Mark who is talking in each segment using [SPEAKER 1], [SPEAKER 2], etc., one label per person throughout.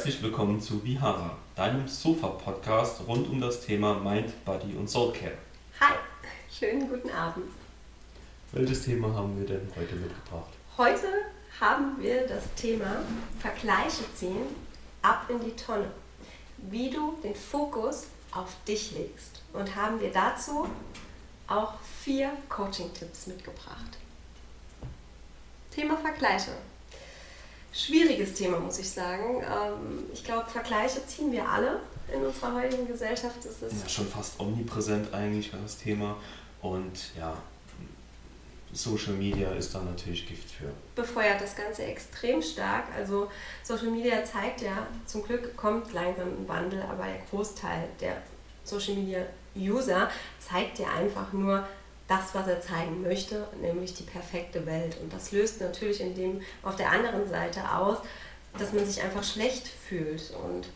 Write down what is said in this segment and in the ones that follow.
[SPEAKER 1] herzlich willkommen zu Vihara, deinem Sofa-Podcast rund um das Thema Mind, Body und Soul Care.
[SPEAKER 2] Hi, schönen guten Abend.
[SPEAKER 1] Welches Thema haben wir denn heute mitgebracht?
[SPEAKER 2] Heute haben wir das Thema Vergleiche ziehen ab in die Tonne. Wie du den Fokus auf dich legst. Und haben wir dazu auch vier Coaching-Tipps mitgebracht. Thema Vergleiche schwieriges Thema, muss ich sagen. Ähm, ich glaube, Vergleiche ziehen wir alle in unserer heutigen Gesellschaft.
[SPEAKER 1] Das ist ja, schon fast omnipräsent eigentlich das Thema. Und ja, Social Media ist da natürlich Gift für.
[SPEAKER 2] Befeuert das Ganze extrem stark. Also Social Media zeigt ja, zum Glück kommt langsam ein Wandel, aber der Großteil der Social Media User zeigt ja einfach nur das, was er zeigen möchte, nämlich die perfekte Welt. Und das löst natürlich in dem, auf der anderen Seite aus, dass man sich einfach schlecht fühlt und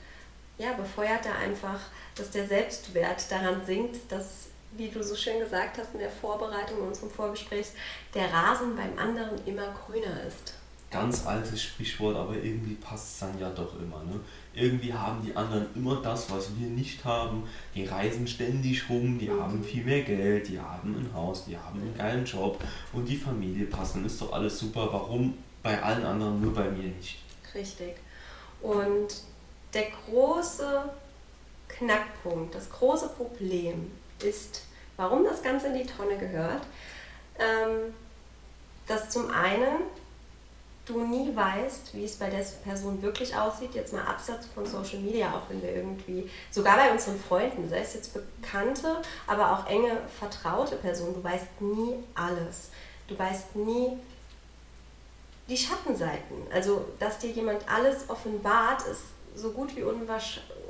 [SPEAKER 2] ja, befeuert da einfach, dass der Selbstwert daran sinkt, dass, wie du so schön gesagt hast in der Vorbereitung in unserem Vorgespräch, der Rasen beim anderen immer grüner ist
[SPEAKER 1] ganz altes Sprichwort, aber irgendwie passt es dann ja doch immer. Ne? Irgendwie haben die anderen immer das, was wir nicht haben. Die reisen ständig rum, die mhm. haben viel mehr Geld, die haben ein Haus, die haben einen geilen Job und die Familie passen. Ist doch alles super. Warum bei allen anderen nur bei mir nicht?
[SPEAKER 2] Richtig. Und der große Knackpunkt, das große Problem ist, warum das Ganze in die Tonne gehört, ähm, dass zum einen du nie weißt, wie es bei der Person wirklich aussieht, jetzt mal abseits von Social Media, auch wenn wir irgendwie, sogar bei unseren Freunden, sei es jetzt bekannte, aber auch enge, vertraute Personen, du weißt nie alles. Du weißt nie die Schattenseiten. Also, dass dir jemand alles offenbart, ist so gut wie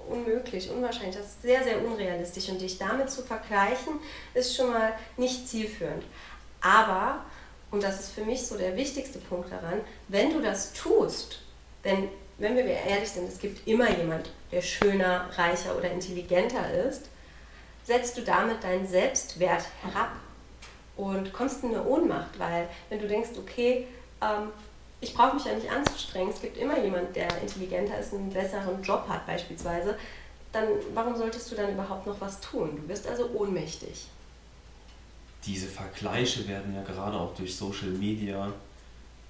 [SPEAKER 2] unmöglich, unwahrscheinlich. Das ist sehr, sehr unrealistisch. Und dich damit zu vergleichen, ist schon mal nicht zielführend. Aber und das ist für mich so der wichtigste Punkt daran, wenn du das tust, denn wenn wir ehrlich sind, es gibt immer jemand, der schöner, reicher oder intelligenter ist, setzt du damit deinen Selbstwert herab und kommst in eine Ohnmacht, weil wenn du denkst, okay, ähm, ich brauche mich ja nicht anzustrengen, es gibt immer jemand, der intelligenter ist, einen besseren Job hat beispielsweise, dann warum solltest du dann überhaupt noch was tun? Du wirst also ohnmächtig.
[SPEAKER 1] Diese Vergleiche werden ja gerade auch durch Social Media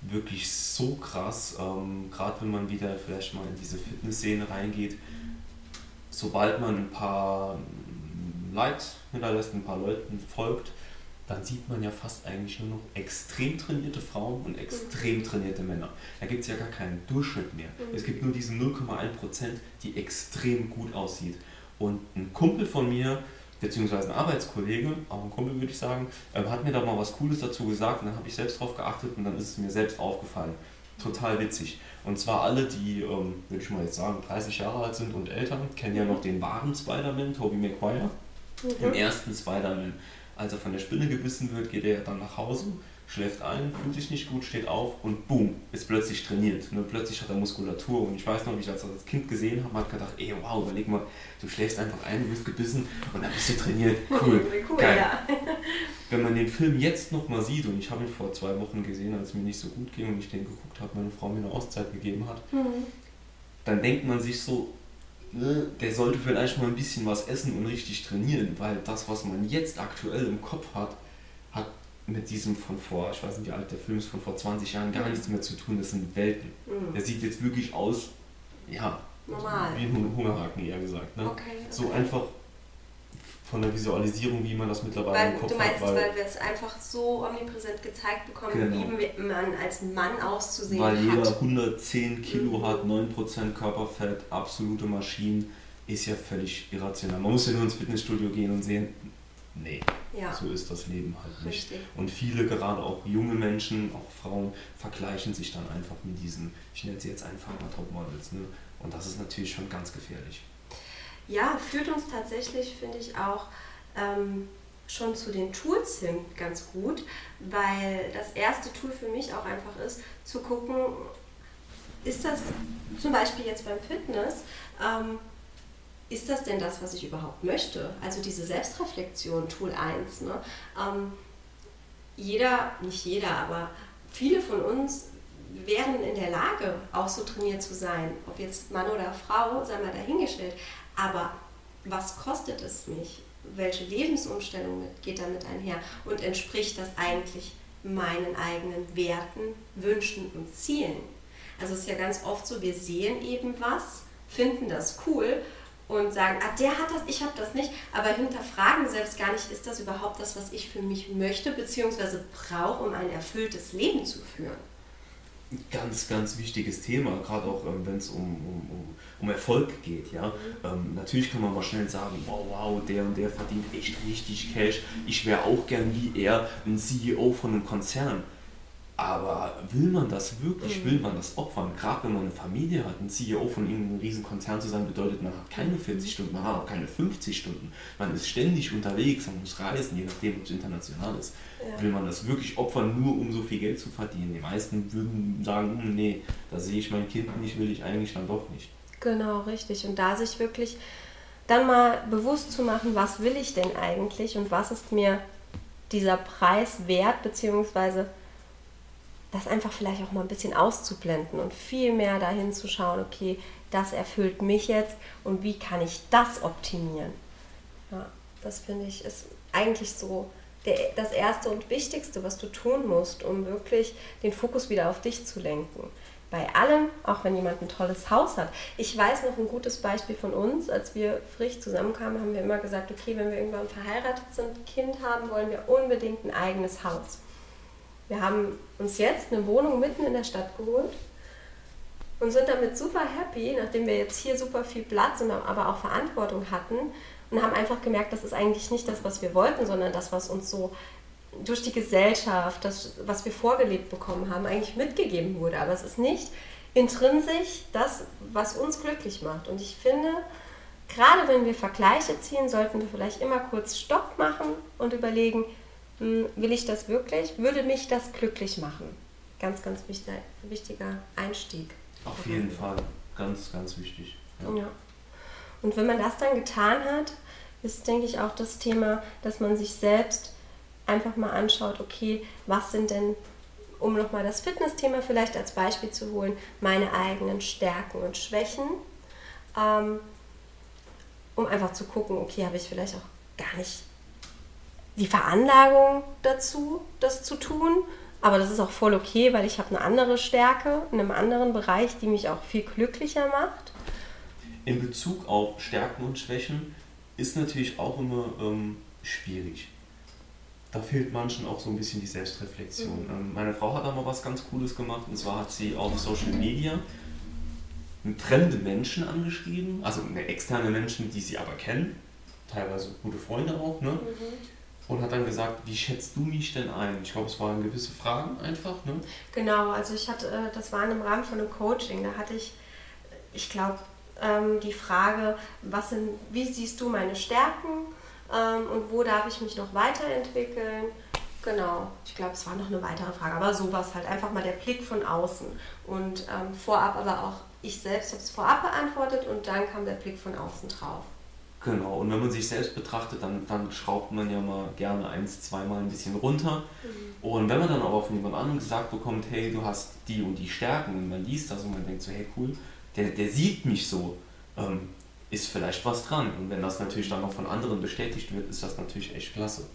[SPEAKER 1] wirklich so krass, ähm, gerade wenn man wieder vielleicht mal in diese Fitnessszene reingeht, sobald man ein paar Likes hinterlässt, ein paar Leuten folgt, dann sieht man ja fast eigentlich nur noch extrem trainierte Frauen und extrem mhm. trainierte Männer. Da gibt es ja gar keinen Durchschnitt mehr. Mhm. Es gibt nur diese 0,1%, die extrem gut aussieht. Und ein Kumpel von mir, beziehungsweise ein Arbeitskollege, auch ein Kumpel würde ich sagen, ähm, hat mir da mal was Cooles dazu gesagt und dann habe ich selbst drauf geachtet und dann ist es mir selbst aufgefallen. Total witzig. Und zwar alle, die, ähm, würde ich mal jetzt sagen, 30 Jahre alt sind und älter, kennen ja noch den wahren Spider-Man, Tobey Maguire. Mhm. Im ersten Spider-Man, als er von der Spinne gebissen wird, geht er dann nach Hause schläft ein, fühlt sich nicht gut, steht auf und boom, ist plötzlich trainiert. Ne? Plötzlich hat er Muskulatur und ich weiß noch, wie ich das als Kind gesehen habe, hat gedacht, ey, wow, überleg mal, du schläfst einfach ein, du wirst gebissen und dann bist du trainiert. Cool, cool geil. Ja. Wenn man den Film jetzt nochmal sieht und ich habe ihn vor zwei Wochen gesehen, als es mir nicht so gut ging und ich den geguckt habe, meine Frau mir eine Auszeit gegeben hat, mhm. dann denkt man sich so, ne, der sollte vielleicht mal ein bisschen was essen und richtig trainieren, weil das, was man jetzt aktuell im Kopf hat, hat mit diesem von vor, ich weiß nicht wie alt der Film ist, von vor 20 Jahren gar nichts mehr zu tun. Das sind Welten. Mhm. Der sieht jetzt wirklich aus, ja, Normal. wie ein Hungerhaken eher gesagt. Ne? Okay, okay. So einfach von der Visualisierung, wie man das mittlerweile
[SPEAKER 2] weil,
[SPEAKER 1] im Kopf
[SPEAKER 2] hat. Du meinst, hat, weil, weil wir es einfach so omnipräsent gezeigt bekommen, genau. wie man als Mann auszusehen
[SPEAKER 1] weil hat. Weil jeder 110 Kilo mhm. hat, 9% Körperfett, absolute Maschinen, ist ja völlig irrational. Man muss ja nur ins Fitnessstudio gehen und sehen, nee, ja. so ist das Leben halt nicht. Richtig. Und viele, gerade auch junge Menschen, auch Frauen, vergleichen sich dann einfach mit diesen, ich nenne sie jetzt einfach mal Topmodels. Ne? Und das ist natürlich schon ganz gefährlich.
[SPEAKER 2] Ja, führt uns tatsächlich, finde ich, auch ähm, schon zu den Tools hin ganz gut, weil das erste Tool für mich auch einfach ist, zu gucken, ist das zum Beispiel jetzt beim Fitness, ähm, ist das denn das, was ich überhaupt möchte? Also diese Selbstreflexion, Tool 1. Ne? Ähm, jeder, nicht jeder, aber viele von uns wären in der Lage, auch so trainiert zu sein. Ob jetzt Mann oder Frau, sei mal dahingestellt. Aber was kostet es mich? Welche Lebensumstellung geht damit einher? Und entspricht das eigentlich meinen eigenen Werten, Wünschen und Zielen? Also es ist ja ganz oft so, wir sehen eben was, finden das cool und sagen, ah, der hat das, ich habe das nicht, aber hinterfragen selbst gar nicht, ist das überhaupt das, was ich für mich möchte bzw. brauche, um ein erfülltes Leben zu führen.
[SPEAKER 1] Ganz, ganz wichtiges Thema, gerade auch ähm, wenn es um, um, um, Erfolg geht. Ja? Ähm, natürlich kann man mal schnell sagen, wow, wow, der und der verdient echt richtig Cash, ich wäre auch gern wie er ein CEO von einem Konzern. Aber will man das wirklich, mhm. will man das opfern? Gerade wenn man eine Familie hat, ein CEO von irgendeinem riesen Konzern zu sein, bedeutet, man hat keine 40 mhm. Stunden, man hat auch keine 50 Stunden. Man ist ständig unterwegs, man muss reisen, je nachdem, ob es international ist. Ja. Will man das wirklich opfern, nur um so viel Geld zu verdienen? Die meisten würden sagen, hm, nee, da sehe ich mein Kind nicht, will ich eigentlich dann doch nicht.
[SPEAKER 2] Genau, richtig. Und da sich wirklich dann mal bewusst zu machen, was will ich denn eigentlich und was ist mir dieser Preis wert, beziehungsweise das einfach vielleicht auch mal ein bisschen auszublenden und viel mehr dahin zu schauen, okay, das erfüllt mich jetzt und wie kann ich das optimieren. Ja, das finde ich ist eigentlich so der, das Erste und Wichtigste, was du tun musst, um wirklich den Fokus wieder auf dich zu lenken. Bei allem, auch wenn jemand ein tolles Haus hat. Ich weiß noch ein gutes Beispiel von uns, als wir frisch zusammenkamen, haben wir immer gesagt, okay, wenn wir irgendwann verheiratet sind, Kind haben, wollen wir unbedingt ein eigenes Haus. Wir haben uns jetzt eine Wohnung mitten in der Stadt geholt und sind damit super happy, nachdem wir jetzt hier super viel Platz und aber auch Verantwortung hatten und haben einfach gemerkt, das ist eigentlich nicht das, was wir wollten, sondern das, was uns so durch die Gesellschaft, das, was wir vorgelebt bekommen haben, eigentlich mitgegeben wurde. Aber es ist nicht intrinsisch das, was uns glücklich macht. Und ich finde, gerade wenn wir Vergleiche ziehen, sollten wir vielleicht immer kurz Stopp machen und überlegen, hm, will ich das wirklich? Würde mich das glücklich machen? Ganz, ganz wichtiger, wichtiger Einstieg.
[SPEAKER 1] Auf jeden Fall, ganz, ganz wichtig.
[SPEAKER 2] Ja. ja. Und wenn man das dann getan hat, ist, denke ich, auch das Thema, dass man sich selbst einfach mal anschaut, okay, was sind denn, um nochmal das Fitness-Thema vielleicht als Beispiel zu holen, meine eigenen Stärken und Schwächen, ähm, um einfach zu gucken, okay, habe ich vielleicht auch gar nicht die Veranlagung dazu, das zu tun. Aber das ist auch voll okay, weil ich habe eine andere Stärke in einem anderen Bereich, die mich auch viel glücklicher macht.
[SPEAKER 1] In Bezug auf Stärken und Schwächen ist natürlich auch immer ähm, schwierig. Da fehlt manchen auch so ein bisschen die Selbstreflexion. Mhm. Ähm, meine Frau hat da mal was ganz Cooles gemacht und zwar hat sie auf Social Media fremde Menschen angeschrieben, also externe Menschen, die sie aber kennen, teilweise gute Freunde auch, ne? Mhm und hat dann gesagt, wie schätzt du mich denn ein? Ich glaube, es waren gewisse Fragen einfach, ne?
[SPEAKER 2] Genau, also ich hatte, äh, das war im Rahmen von einem Coaching, da hatte ich, ich glaube, ähm, die Frage, was sind, wie siehst du meine Stärken ähm, und wo darf ich mich noch weiterentwickeln? Genau, ich glaube, es war noch eine weitere Frage, aber sowas halt einfach mal der Blick von außen und ähm, vorab aber auch ich selbst habe es vorab beantwortet und dann kam der Blick von außen drauf.
[SPEAKER 1] Genau, und wenn man sich selbst betrachtet, dann, dann schraubt man ja mal gerne eins, zweimal ein bisschen runter. Mhm. Und wenn man dann aber von jemand anderem gesagt bekommt, hey, du hast die und die Stärken, und man liest das und man denkt so, hey cool, der, der sieht mich so, ähm, ist vielleicht was dran. Und wenn das natürlich dann noch von anderen bestätigt wird, ist das natürlich echt klasse.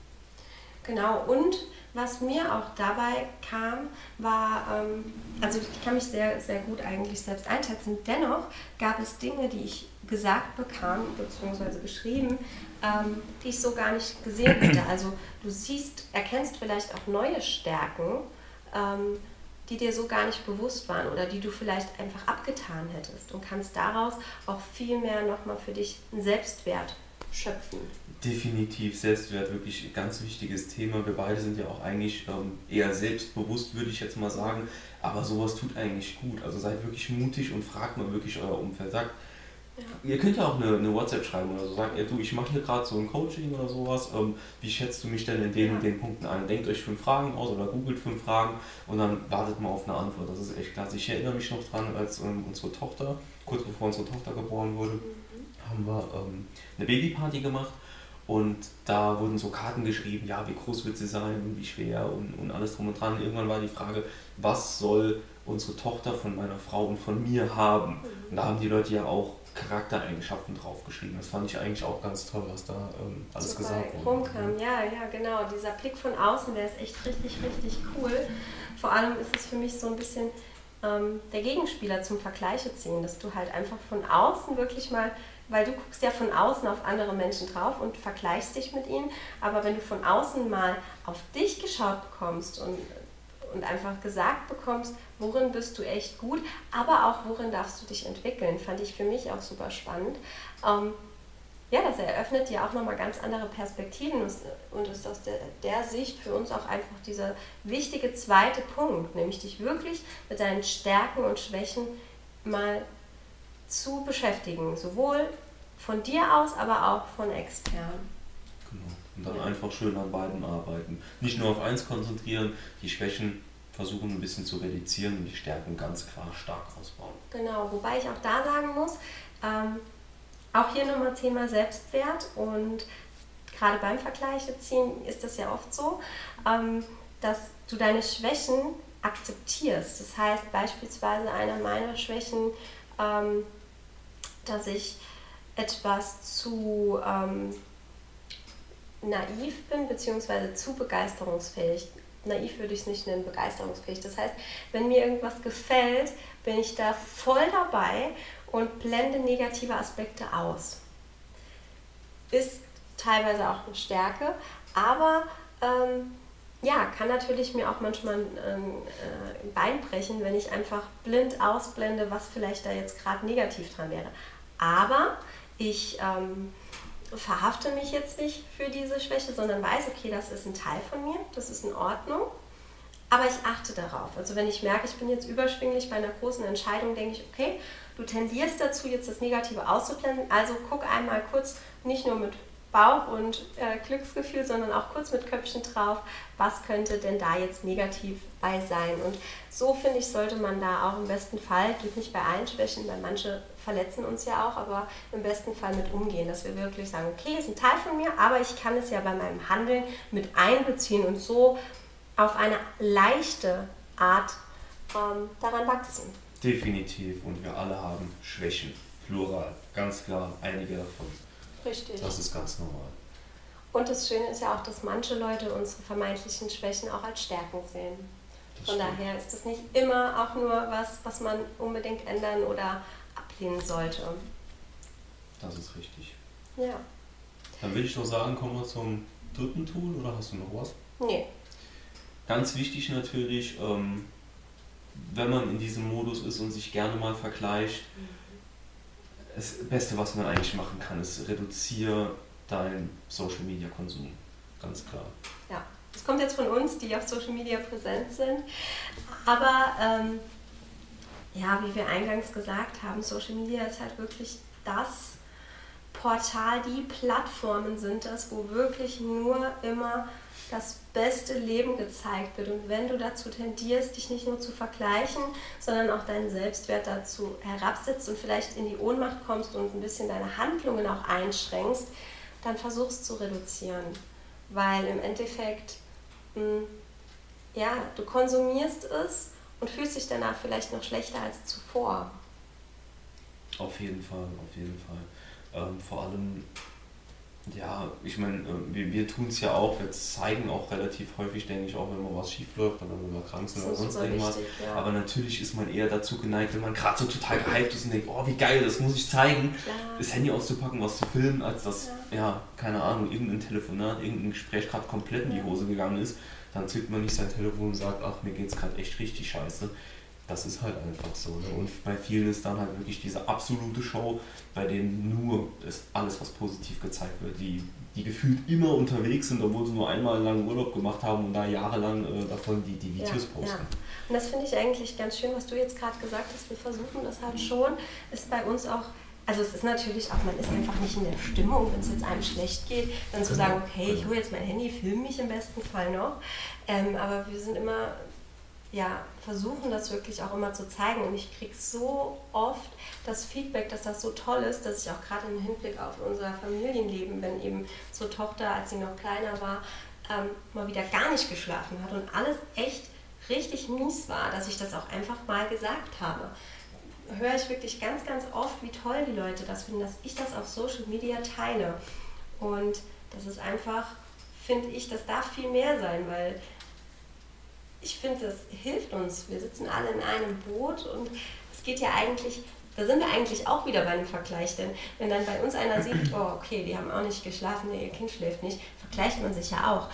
[SPEAKER 2] Genau, und was mir auch dabei kam, war, ähm, also ich kann mich sehr, sehr gut eigentlich selbst einschätzen. Dennoch gab es Dinge, die ich gesagt bekam, beziehungsweise beschrieben, ähm, die ich so gar nicht gesehen hätte. Also du siehst, erkennst vielleicht auch neue Stärken, ähm, die dir so gar nicht bewusst waren oder die du vielleicht einfach abgetan hättest und kannst daraus auch viel mehr nochmal für dich einen Selbstwert schöpfen.
[SPEAKER 1] Definitiv Selbstwert, wirklich ein ganz wichtiges Thema. Wir beide sind ja auch eigentlich ähm, eher selbstbewusst, würde ich jetzt mal sagen. Aber sowas tut eigentlich gut. Also seid wirklich mutig und fragt mal wirklich euer Umfeld. Sagt. Ihr könnt ja auch eine, eine WhatsApp schreiben oder so. Sagt ihr, du, ich mache hier gerade so ein Coaching oder sowas. Ähm, wie schätzt du mich denn in den und den Punkten ein? Denkt euch fünf Fragen aus oder googelt fünf Fragen und dann wartet mal auf eine Antwort. Das ist echt klasse. Ich erinnere mich noch dran, als ähm, unsere Tochter, kurz bevor unsere Tochter geboren wurde, mhm. haben wir ähm, eine Babyparty gemacht. Und da wurden so Karten geschrieben, ja, wie groß wird sie sein und wie schwer und, und alles drum und dran. Irgendwann war die Frage, was soll unsere Tochter von meiner Frau und von mir haben? Und da haben die Leute ja auch Charaktereigenschaften draufgeschrieben. Das fand ich eigentlich auch ganz toll, was da ähm, alles so gesagt
[SPEAKER 2] wurde. Rumkam. Ja, ja, genau. Dieser Blick von außen, der ist echt richtig, richtig cool. Vor allem ist es für mich so ein bisschen ähm, der Gegenspieler zum Vergleiche ziehen, dass du halt einfach von außen wirklich mal, weil du guckst ja von außen auf andere Menschen drauf und vergleichst dich mit ihnen, aber wenn du von außen mal auf dich geschaut bekommst und und einfach gesagt bekommst, worin bist du echt gut, aber auch worin darfst du dich entwickeln, fand ich für mich auch super spannend. Ähm, ja, das eröffnet dir auch nochmal ganz andere Perspektiven und ist aus der, der, Sicht für uns auch einfach dieser wichtige zweite Punkt, nämlich dich wirklich mit deinen Stärken und Schwächen mal zu beschäftigen, sowohl von dir aus, aber auch von extern.
[SPEAKER 1] Genau. Und dann einfach schön an beiden arbeiten. Nicht nur auf eins konzentrieren, die Schwächen versuchen ein bisschen zu reduzieren und die Stärken ganz klar stark ausbauen.
[SPEAKER 2] Genau, wobei ich auch da sagen muss, ähm, auch hier nochmal Thema Selbstwert und gerade beim Vergleiche ziehen ist das ja oft so, ähm, dass du deine Schwächen akzeptierst. Das heißt beispielsweise einer meiner Schwächen, ähm, dass ich etwas zu ähm, naiv bin, beziehungsweise zu begeisterungsfähig. Naiv würde ich es nicht nennen, begeisterungsfähig. Das heißt, wenn mir irgendwas gefällt, bin ich da voll dabei und blende negative Aspekte aus. Ist teilweise auch eine Stärke, aber ähm, ja, kann natürlich mir auch manchmal ein, äh, ein Bein brechen, wenn ich einfach blind ausblende, was vielleicht da jetzt gerade negativ dran wäre. Aber ich ähm, verhafte mich jetzt nicht für diese Schwäche, sondern weiß, okay, das ist ein Teil von mir, das ist in Ordnung. Aber ich achte darauf. Also wenn ich merke, ich bin jetzt überschwinglich bei einer großen Entscheidung, denke ich, okay, du tendierst dazu, jetzt das Negative auszublenden. Also guck einmal kurz, nicht nur mit Bauch und äh, Glücksgefühl, sondern auch kurz mit Köpfchen drauf, was könnte denn da jetzt negativ bei sein. Und so finde ich, sollte man da auch im besten Fall, geht nicht bei allen Schwächen, weil manche verletzen uns ja auch, aber im besten Fall mit umgehen, dass wir wirklich sagen, okay, ist ein Teil von mir, aber ich kann es ja bei meinem Handeln mit einbeziehen und so auf eine leichte Art ähm, daran wachsen.
[SPEAKER 1] Definitiv und wir alle haben Schwächen, plural, ganz klar, einige davon.
[SPEAKER 2] Richtig.
[SPEAKER 1] Das ist ganz normal.
[SPEAKER 2] Und das Schöne ist ja auch, dass manche Leute unsere vermeintlichen Schwächen auch als Stärken sehen. Von daher ist das nicht immer auch nur was, was man unbedingt ändern oder ablehnen sollte.
[SPEAKER 1] Das ist richtig.
[SPEAKER 2] Ja.
[SPEAKER 1] Dann würde ich doch sagen, kommen wir zum dritten Tool oder hast du noch was?
[SPEAKER 2] Nee.
[SPEAKER 1] Ganz wichtig natürlich, ähm, wenn man in diesem Modus ist und sich gerne mal vergleicht, mhm. das Beste, was man eigentlich machen kann, ist reduziere deinen Social Media Konsum. Ganz klar.
[SPEAKER 2] Ja, das kommt jetzt von uns, die auf Social Media präsent sind. Aber ähm, ja, wie wir eingangs gesagt haben, Social Media ist halt wirklich das Portal, die Plattformen sind das, wo wirklich nur immer das beste Leben gezeigt wird. Und wenn du dazu tendierst, dich nicht nur zu vergleichen, sondern auch deinen Selbstwert dazu herabsetzt und vielleicht in die Ohnmacht kommst und ein bisschen deine Handlungen auch einschränkst, dann versuchst zu reduzieren. Weil im Endeffekt, mh, hm, ja, du konsumierst es und fühlst dich danach vielleicht noch schlechter als zuvor.
[SPEAKER 1] Auf jeden Fall, auf jeden Fall. Ähm, vor allem, ja, ich meine, äh, wir, wir tun es ja auch, wir zeigen auch relativ häufig, denke ich, auch wenn mal was schief läuft oder wenn wir krank sind oder sonst irgendwas. Ja. Aber natürlich ist man eher dazu geneigt, wenn man gerade so total gehypt ist und denkt, oh, wie geil, das muss ich zeigen, Klar. das Handy auszupacken, was zu filmen, als dass, ja, ja keine Ahnung, irgendein Telefonat, irgendein Gespräch gerade komplett in die Hose gegangen ist dann zückt man nicht sein Telefon und sagt, ach, mir geht's gerade echt richtig scheiße. Das ist halt einfach so. Ne? Und bei vielen ist dann halt wirklich diese absolute Show, bei denen nur ist alles, was positiv gezeigt wird, die, die gefühlt immer unterwegs sind, obwohl sie nur einmal lang Urlaub gemacht haben und da jahrelang äh, davon die, die Videos ja, posten. Ja.
[SPEAKER 2] Und das finde ich eigentlich ganz schön, was du jetzt gerade gesagt hast. Wir versuchen das halt schon, ist bei uns auch also es ist natürlich auch, man ist einfach nicht in der Stimmung, wenn es jetzt einem schlecht geht, dann zu sagen, okay, ich hole jetzt mein Handy, filme mich im besten Fall noch. Ähm, aber wir sind immer, ja, versuchen das wirklich auch immer zu zeigen. Und ich kriege so oft das Feedback, dass das so toll ist, dass ich auch gerade im Hinblick auf unser Familienleben, wenn eben so Tochter, als sie noch kleiner war, ähm, mal wieder gar nicht geschlafen hat und alles echt richtig mies war, dass ich das auch einfach mal gesagt habe höre ich wirklich ganz, ganz oft, wie toll die Leute das finden, dass ich das auf Social Media teile. Und das ist einfach, finde ich, das darf viel mehr sein, weil ich finde, das hilft uns. Wir sitzen alle in einem Boot und es geht ja eigentlich, da sind wir eigentlich auch wieder bei einem Vergleich, denn wenn dann bei uns einer sieht, oh okay, die haben auch nicht geschlafen, ihr Kind schläft nicht, vergleicht man sich ja auch.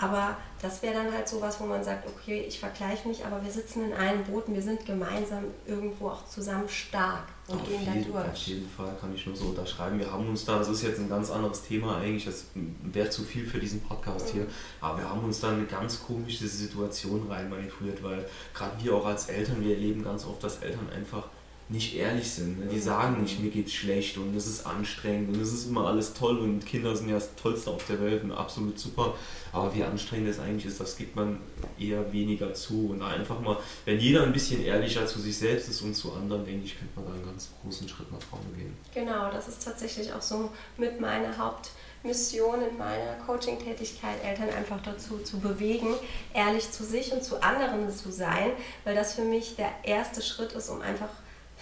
[SPEAKER 2] Aber das wäre dann halt so was, wo man sagt, okay, ich vergleiche mich, aber wir sitzen in einem Boot und wir sind gemeinsam irgendwo auch zusammen stark und auf gehen
[SPEAKER 1] da durch. Auf jeden Fall kann ich nur so unterschreiben. Wir haben uns da, das ist jetzt ein ganz anderes Thema eigentlich, das wäre zu viel für diesen Podcast mhm. hier, aber wir haben uns da eine ganz komische Situation rein manipuliert, weil gerade wir auch als Eltern, wir erleben ganz oft, dass Eltern einfach nicht ehrlich sind. Ne? Die sagen nicht, mir geht's schlecht und es ist anstrengend und es ist immer alles toll und Kinder sind ja das Tollste auf der Welt und absolut super. Aber wie anstrengend es eigentlich ist, das gibt man eher weniger zu. Und einfach mal, wenn jeder ein bisschen ehrlicher zu sich selbst ist und zu anderen, denke ich, könnte man da einen ganz großen Schritt nach vorne gehen.
[SPEAKER 2] Genau, das ist tatsächlich auch so mit meiner Hauptmission in meiner Coaching-Tätigkeit, Eltern einfach dazu zu bewegen, ehrlich zu sich und zu anderen zu sein, weil das für mich der erste Schritt ist, um einfach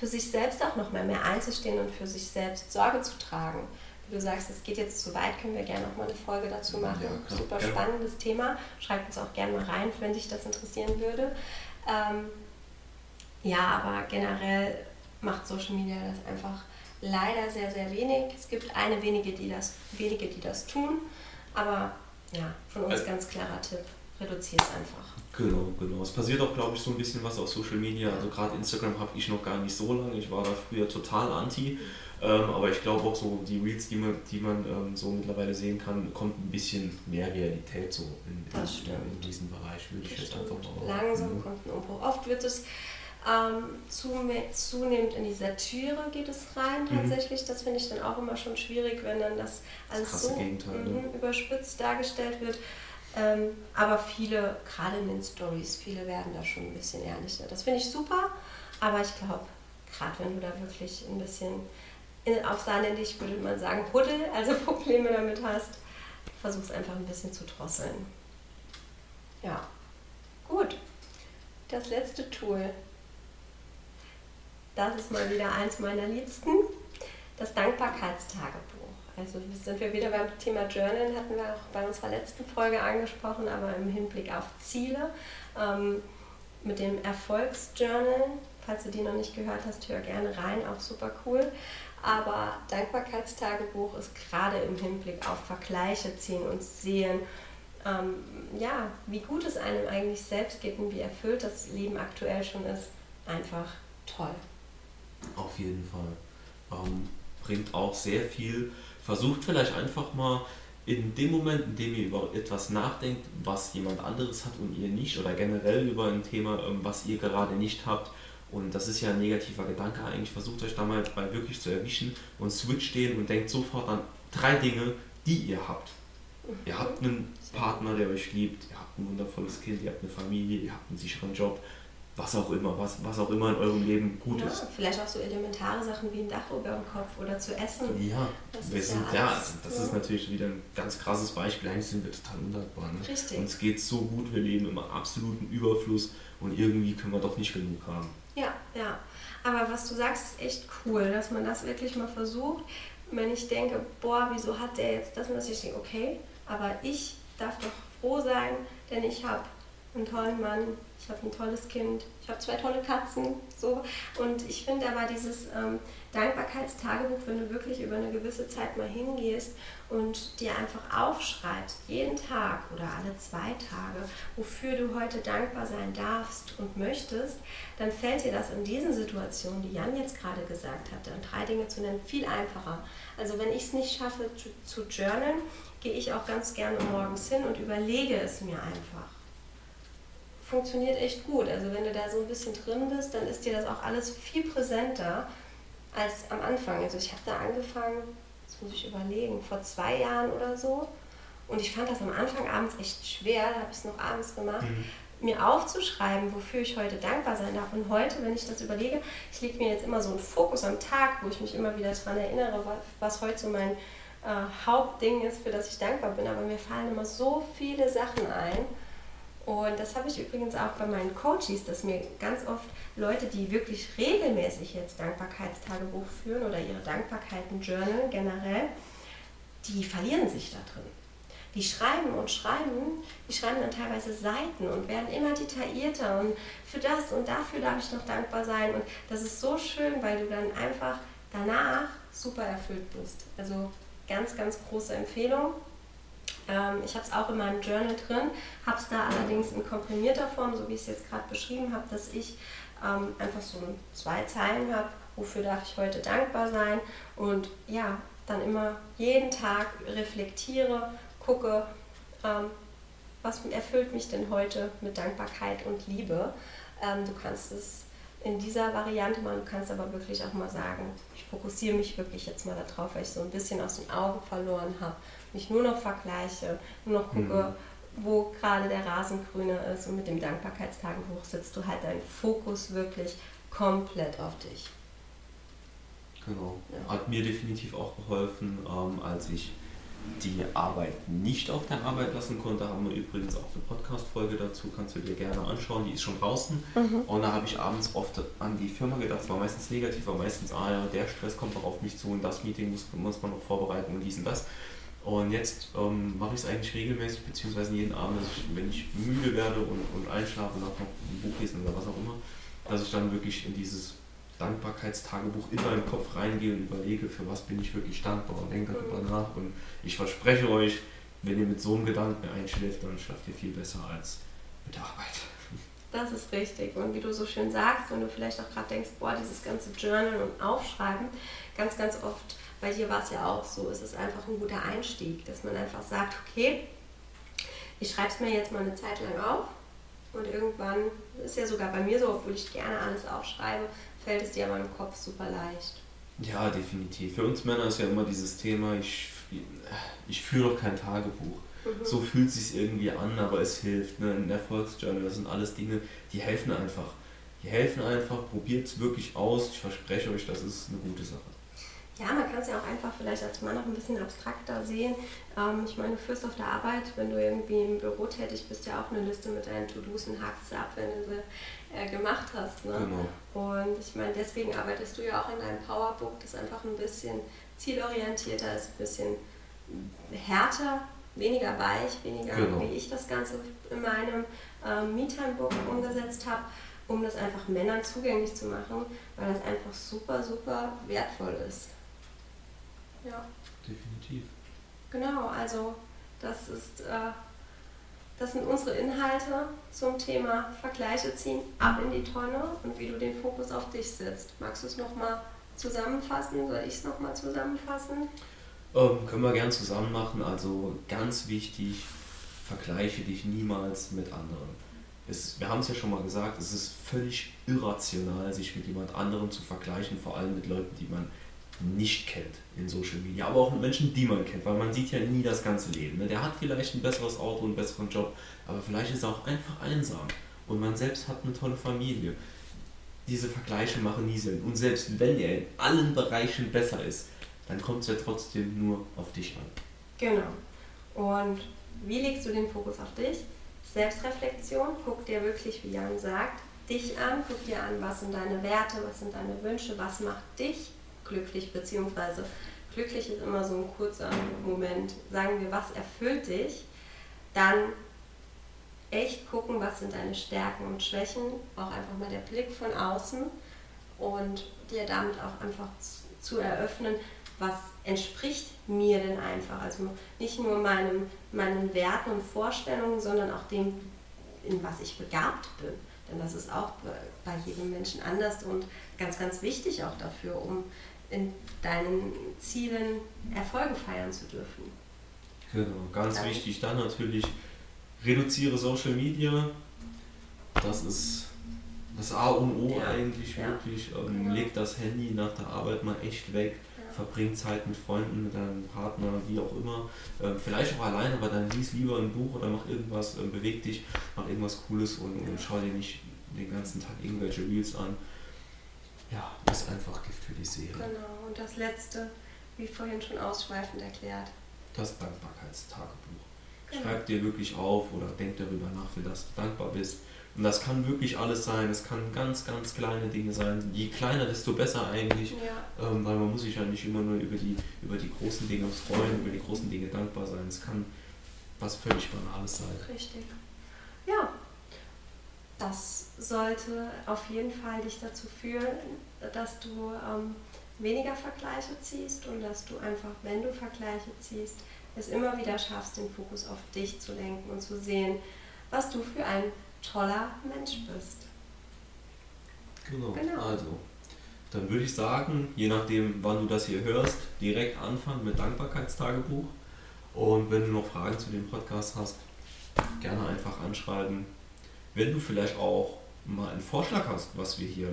[SPEAKER 2] für sich selbst auch noch mal mehr einzustehen und für sich selbst Sorge zu tragen. Wie du sagst, es geht jetzt zu weit, können wir gerne noch mal eine Folge dazu machen. Ja, Super ja. spannendes Thema. Schreibt uns auch gerne mal rein, wenn dich das interessieren würde. Ähm, ja, aber generell macht Social Media das einfach leider sehr, sehr wenig. Es gibt eine wenige, die das, wenige, die das tun. Aber ja, von uns also, ganz klarer Tipp, reduziere es einfach.
[SPEAKER 1] Genau, genau. Es passiert auch, glaube ich, so ein bisschen was auf Social Media. Also gerade Instagram habe ich noch gar nicht so lange. Ich war da früher total anti. Ähm, aber ich glaube auch so die Reels, die man, die man ähm, so mittlerweile sehen kann, kommt ein bisschen mehr Realität so in, in, in diesem Bereich, würde ich jetzt einfach
[SPEAKER 2] mal Langsam mhm. kommt ein Umbruch. Oft wird es ähm, zunehmend in die Satire geht es rein mhm. tatsächlich. Mhm. Das finde ich dann auch immer schon schwierig, wenn dann das alles das so ne? überspitzt dargestellt wird. Ähm, aber viele, gerade in den Stories, viele werden da schon ein bisschen ehrlicher. Das finde ich super, aber ich glaube, gerade wenn du da wirklich ein bisschen in, auf Saarländisch würde man sagen, Huddel, also Probleme damit hast, versuch es einfach ein bisschen zu drosseln. Ja, gut. Das letzte Tool. Das ist mal wieder eins meiner Liebsten, das Dankbarkeitstagebuch. Also sind wir wieder beim Thema Journal, hatten wir auch bei unserer letzten Folge angesprochen, aber im Hinblick auf Ziele. Ähm, mit dem Erfolgsjournal, falls du die noch nicht gehört hast, hör gerne rein, auch super cool. Aber Dankbarkeitstagebuch ist gerade im Hinblick auf Vergleiche ziehen und sehen, ähm, ja, wie gut es einem eigentlich selbst geht und wie erfüllt das Leben aktuell schon ist, einfach toll.
[SPEAKER 1] Auf jeden Fall. Ähm, bringt auch sehr viel versucht vielleicht einfach mal in dem Moment, in dem ihr über etwas nachdenkt, was jemand anderes hat und ihr nicht, oder generell über ein Thema, ähm, was ihr gerade nicht habt, und das ist ja ein negativer Gedanke eigentlich, versucht euch da mal bei wirklich zu erwischen und switcht den und denkt sofort an drei Dinge, die ihr habt. Ihr habt einen Partner, der euch liebt, ihr habt ein wundervolles Kind, ihr habt eine Familie, ihr habt einen sicheren Job, was auch immer, was, was auch immer in eurem Leben gut ja, ist.
[SPEAKER 2] Vielleicht auch so elementare Sachen wie ein Dach über dem Kopf oder zu essen.
[SPEAKER 1] Ja, das wir sind, ja, alles, das ja. ist natürlich wieder ein ganz krasses Beispiel. Eigentlich sind wir total undankbar. Ne? Richtig. Uns geht so gut, wir leben im absoluten Überfluss und irgendwie können wir doch nicht genug haben.
[SPEAKER 2] Ja, ja. Aber was du sagst, ist echt cool, dass man das wirklich mal versucht. Wenn ich denke, boah, wieso hat der jetzt das und das? Ich denke, okay, aber ich darf doch froh sein, denn ich habe einen tollen Mann, ich habe ein tolles Kind, ich habe zwei tolle Katzen. So. Und ich finde aber dieses ähm, Dankbarkeitstagebuch, wenn du wirklich über eine gewisse Zeit mal hingehst und dir einfach aufschreibst, jeden Tag oder alle zwei Tage, wofür du heute dankbar sein darfst und möchtest, dann fällt dir das in diesen Situationen, die Jan jetzt gerade gesagt hat, dann drei Dinge zu nennen, viel einfacher. Also wenn ich es nicht schaffe zu, zu journalen, gehe ich auch ganz gerne morgens hin und überlege es mir einfach funktioniert echt gut. Also wenn du da so ein bisschen drin bist, dann ist dir das auch alles viel präsenter. als am Anfang. Also ich habe da angefangen, das muss ich überlegen, vor zwei Jahren oder so. Und ich fand das am Anfang abends echt schwer, da habe ich es noch abends gemacht, mhm. mir aufzuschreiben, wofür ich heute dankbar sein darf. Und heute, wenn ich das überlege, ich lege mir jetzt immer so einen Fokus am Tag, wo ich mich immer wieder daran erinnere, was heute so mein äh, Hauptding ist, für das ich dankbar bin. Aber mir fallen immer so viele Sachen ein. Und das habe ich übrigens auch bei meinen Coaches, dass mir ganz oft Leute, die wirklich regelmäßig jetzt Dankbarkeitstagebuch führen oder ihre Dankbarkeiten journal generell, die verlieren sich da drin. Die schreiben und schreiben, die schreiben dann teilweise Seiten und werden immer detaillierter und für das und dafür darf ich noch dankbar sein. Und das ist so schön, weil du dann einfach danach super erfüllt bist. Also ganz, ganz große Empfehlung. Ähm, ich habe es auch in meinem Journal drin, habe es da allerdings in komprimierter Form, so wie ich es jetzt gerade beschrieben habe, dass ich ähm, einfach so zwei Zeilen habe, wofür darf ich heute dankbar sein und ja, dann immer jeden Tag reflektiere, gucke, ähm, was erfüllt mich denn heute mit Dankbarkeit und Liebe. Ähm, du kannst es in dieser Variante machen, du kannst aber wirklich auch mal sagen, ich fokussiere mich wirklich jetzt mal darauf, weil ich so ein bisschen aus den Augen verloren habe, mich nur noch vergleiche, nur noch gucke, mhm. wo gerade der Rasen grüner ist und mit dem Dankbarkeitstagebuch setzt du halt deinen Fokus wirklich komplett auf dich.
[SPEAKER 1] Genau. Ja. Hat mir definitiv auch geholfen, ähm, als ich die Arbeit nicht auf der Arbeit lassen konnte, haben wir übrigens auch eine Podcast-Folge dazu, kannst du dir gerne anschauen, die ist schon draußen. Mhm. Und da habe ich abends oft an die Firma gedacht, es war meistens negativ, war meistens, ah ja, der Stress kommt doch auf mich zu und das Meeting muss, muss man noch vorbereiten und dies und das. Und jetzt ähm, mache ich es eigentlich regelmäßig, beziehungsweise jeden Abend, ich, wenn ich müde werde und, und einschlafe, nach noch ein Buch lesen oder was auch immer, dass ich dann wirklich in dieses Dankbarkeitstagebuch in meinen Kopf reingehe und überlege, für was bin ich wirklich dankbar und denke darüber nach. Und ich verspreche euch, wenn ihr mit so einem Gedanken einschläft, dann schlaft ihr viel besser als mit der Arbeit.
[SPEAKER 2] Das ist richtig. Und wie du so schön sagst, wenn du vielleicht auch gerade denkst, boah, dieses ganze Journal und Aufschreiben, ganz, ganz oft, bei dir war es ja auch so, es ist einfach ein guter Einstieg, dass man einfach sagt, okay, ich schreibe es mir jetzt mal eine Zeit lang auf und irgendwann ist ja sogar bei mir so, obwohl ich gerne alles aufschreibe, fällt es dir aber im Kopf super leicht.
[SPEAKER 1] Ja, definitiv. Für uns Männer ist ja immer dieses Thema, ich, ich führe doch kein Tagebuch. Mhm. So fühlt es sich irgendwie an, aber es hilft. Ne? Ein Erfolgsjournal, das sind alles Dinge, die helfen einfach. Die helfen einfach, probiert es wirklich aus. Ich verspreche euch, das ist eine gute Sache.
[SPEAKER 2] Ja, man kann es ja auch einfach vielleicht als Mann noch ein bisschen abstrakter sehen. Ähm, ich meine, du führst auf der Arbeit, wenn du irgendwie im Büro tätig bist, ja auch eine Liste mit deinen To-Dos und hakst sie ab, wenn du sie äh, gemacht hast. Ne? Genau. Und ich meine, deswegen arbeitest du ja auch in deinem Powerbook, das einfach ein bisschen zielorientierter ist, ein bisschen härter, weniger weich, weniger genau. wie ich das Ganze in meinem ähm, Me-Time-Book umgesetzt habe, um das einfach Männern zugänglich zu machen, weil das einfach super, super wertvoll ist. Ja.
[SPEAKER 1] Definitiv.
[SPEAKER 2] Genau, also das ist, äh, das sind unsere Inhalte zum Thema Vergleiche ziehen, ab in die Tonne und wie du den Fokus auf dich setzt. Magst du es nochmal zusammenfassen? Soll ich es nochmal zusammenfassen?
[SPEAKER 1] Ähm, können wir gern zusammen machen. Also ganz wichtig, vergleiche dich niemals mit anderen. Es, wir haben es ja schon mal gesagt, es ist völlig irrational, sich mit jemand anderem zu vergleichen, vor allem mit Leuten, die man nicht kennt in Social Media, aber auch mit Menschen, die man kennt, weil man sieht ja nie das ganze Leben. Ne? Der hat vielleicht ein besseres Auto, einen besseren Job, aber vielleicht ist er auch einfach einsam und man selbst hat eine tolle Familie. Diese Vergleiche machen nie Sinn. Und selbst wenn er in allen Bereichen besser ist, dann kommt es ja trotzdem nur auf dich an.
[SPEAKER 2] Genau. Und wie legst du den Fokus auf dich? Selbstreflexion, guck dir wirklich, wie Jan sagt, dich an, guck dir an, was sind deine Werte, was sind deine Wünsche, was macht dich glücklich, beziehungsweise glücklich ist immer so ein kurzer Moment. Sagen wir, was erfüllt dich? Dann echt gucken, was sind deine Stärken und Schwächen, auch einfach mal der Blick von außen und dir damit auch einfach zu eröffnen, was entspricht mir denn einfach. Also nicht nur meinem, meinen Werten und Vorstellungen, sondern auch dem, in was ich begabt bin. Denn das ist auch bei jedem Menschen anders und ganz, ganz wichtig auch dafür, um in deinen Zielen Erfolge feiern zu dürfen.
[SPEAKER 1] Genau, ganz Dann. wichtig. Dann natürlich reduziere Social Media. Das ist das A und O
[SPEAKER 2] Ja.
[SPEAKER 1] eigentlich
[SPEAKER 2] Ja.
[SPEAKER 1] wirklich. Ähm,
[SPEAKER 2] Genau.
[SPEAKER 1] Leg das Handy nach der Arbeit mal echt weg.
[SPEAKER 2] Ja.
[SPEAKER 1] Verbring Zeit mit Freunden, mit deinem Partner, wie auch immer. Ähm, vielleicht auch alleine, aber dann lies lieber ein Buch oder mach irgendwas, ähm, beweg dich, mach irgendwas Cooles und, und schau dir nicht den ganzen Tag irgendwelche Reels an. Ja, ist einfach Gift für die Seele.
[SPEAKER 2] Genau. Und das letzte, wie vorhin schon ausschweifend erklärt.
[SPEAKER 1] Das Dankbarkeitstagebuch.
[SPEAKER 2] Genau.
[SPEAKER 1] Schreib dir wirklich auf oder denk darüber nach, für das du dankbar bist. Und das kann wirklich alles sein. Es kann ganz, ganz kleine Dinge sein. Je kleiner, desto besser eigentlich.
[SPEAKER 2] Ja,
[SPEAKER 1] Ähm, weil man muss sich ja nicht immer nur über die, über die großen Dinge freuen, über die großen Dinge dankbar sein. Es kann was völlig Banales sein.
[SPEAKER 2] richtig. Ja, das sollte auf jeden Fall dich dazu führen, dass du ähm, weniger Vergleiche ziehst und dass du einfach, wenn du Vergleiche ziehst, es immer wieder schaffst, den Fokus auf dich zu lenken und zu sehen, was du für ein toller Mensch bist.
[SPEAKER 1] Genau.
[SPEAKER 2] Genau.
[SPEAKER 1] Also, dann würde ich sagen, je nachdem, wann du das hier hörst, direkt anfangen mit Dankbarkeitstagebuch. Und wenn du noch Fragen zu dem Podcast hast, gerne einfach anschreiben. Wenn du vielleicht auch mal einen Vorschlag hast, was wir hier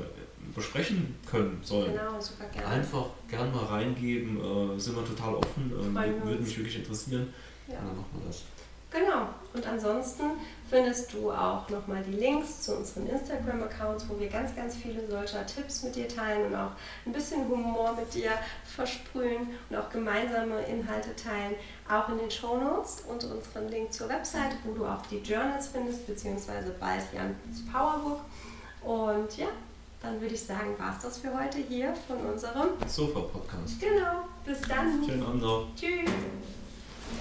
[SPEAKER 1] besprechen können sollen,
[SPEAKER 2] Genau, super gerne.
[SPEAKER 1] einfach gern mal reingeben. Äh, sind wir total offen.
[SPEAKER 2] Wir
[SPEAKER 1] würde mich wirklich interessieren.
[SPEAKER 2] Ja.
[SPEAKER 1] Und dann machen wir das.
[SPEAKER 2] Genau. Und ansonsten findest du auch nochmal die Links zu unseren Instagram-Accounts, wo wir ganz, ganz viele solcher Tipps mit dir teilen und auch ein bisschen Humor mit dir versprühen und auch gemeinsame Inhalte teilen, auch in den Shownotes und unseren Link zur Website, wo du auch die Journals findest, beziehungsweise bald Jans Powerbook. Und ja, dann würde ich sagen, war es das für heute hier von unserem.
[SPEAKER 1] Sofa-Podcast.
[SPEAKER 2] Genau, bis dann.
[SPEAKER 1] Schönen Abend noch.
[SPEAKER 2] Tschüss.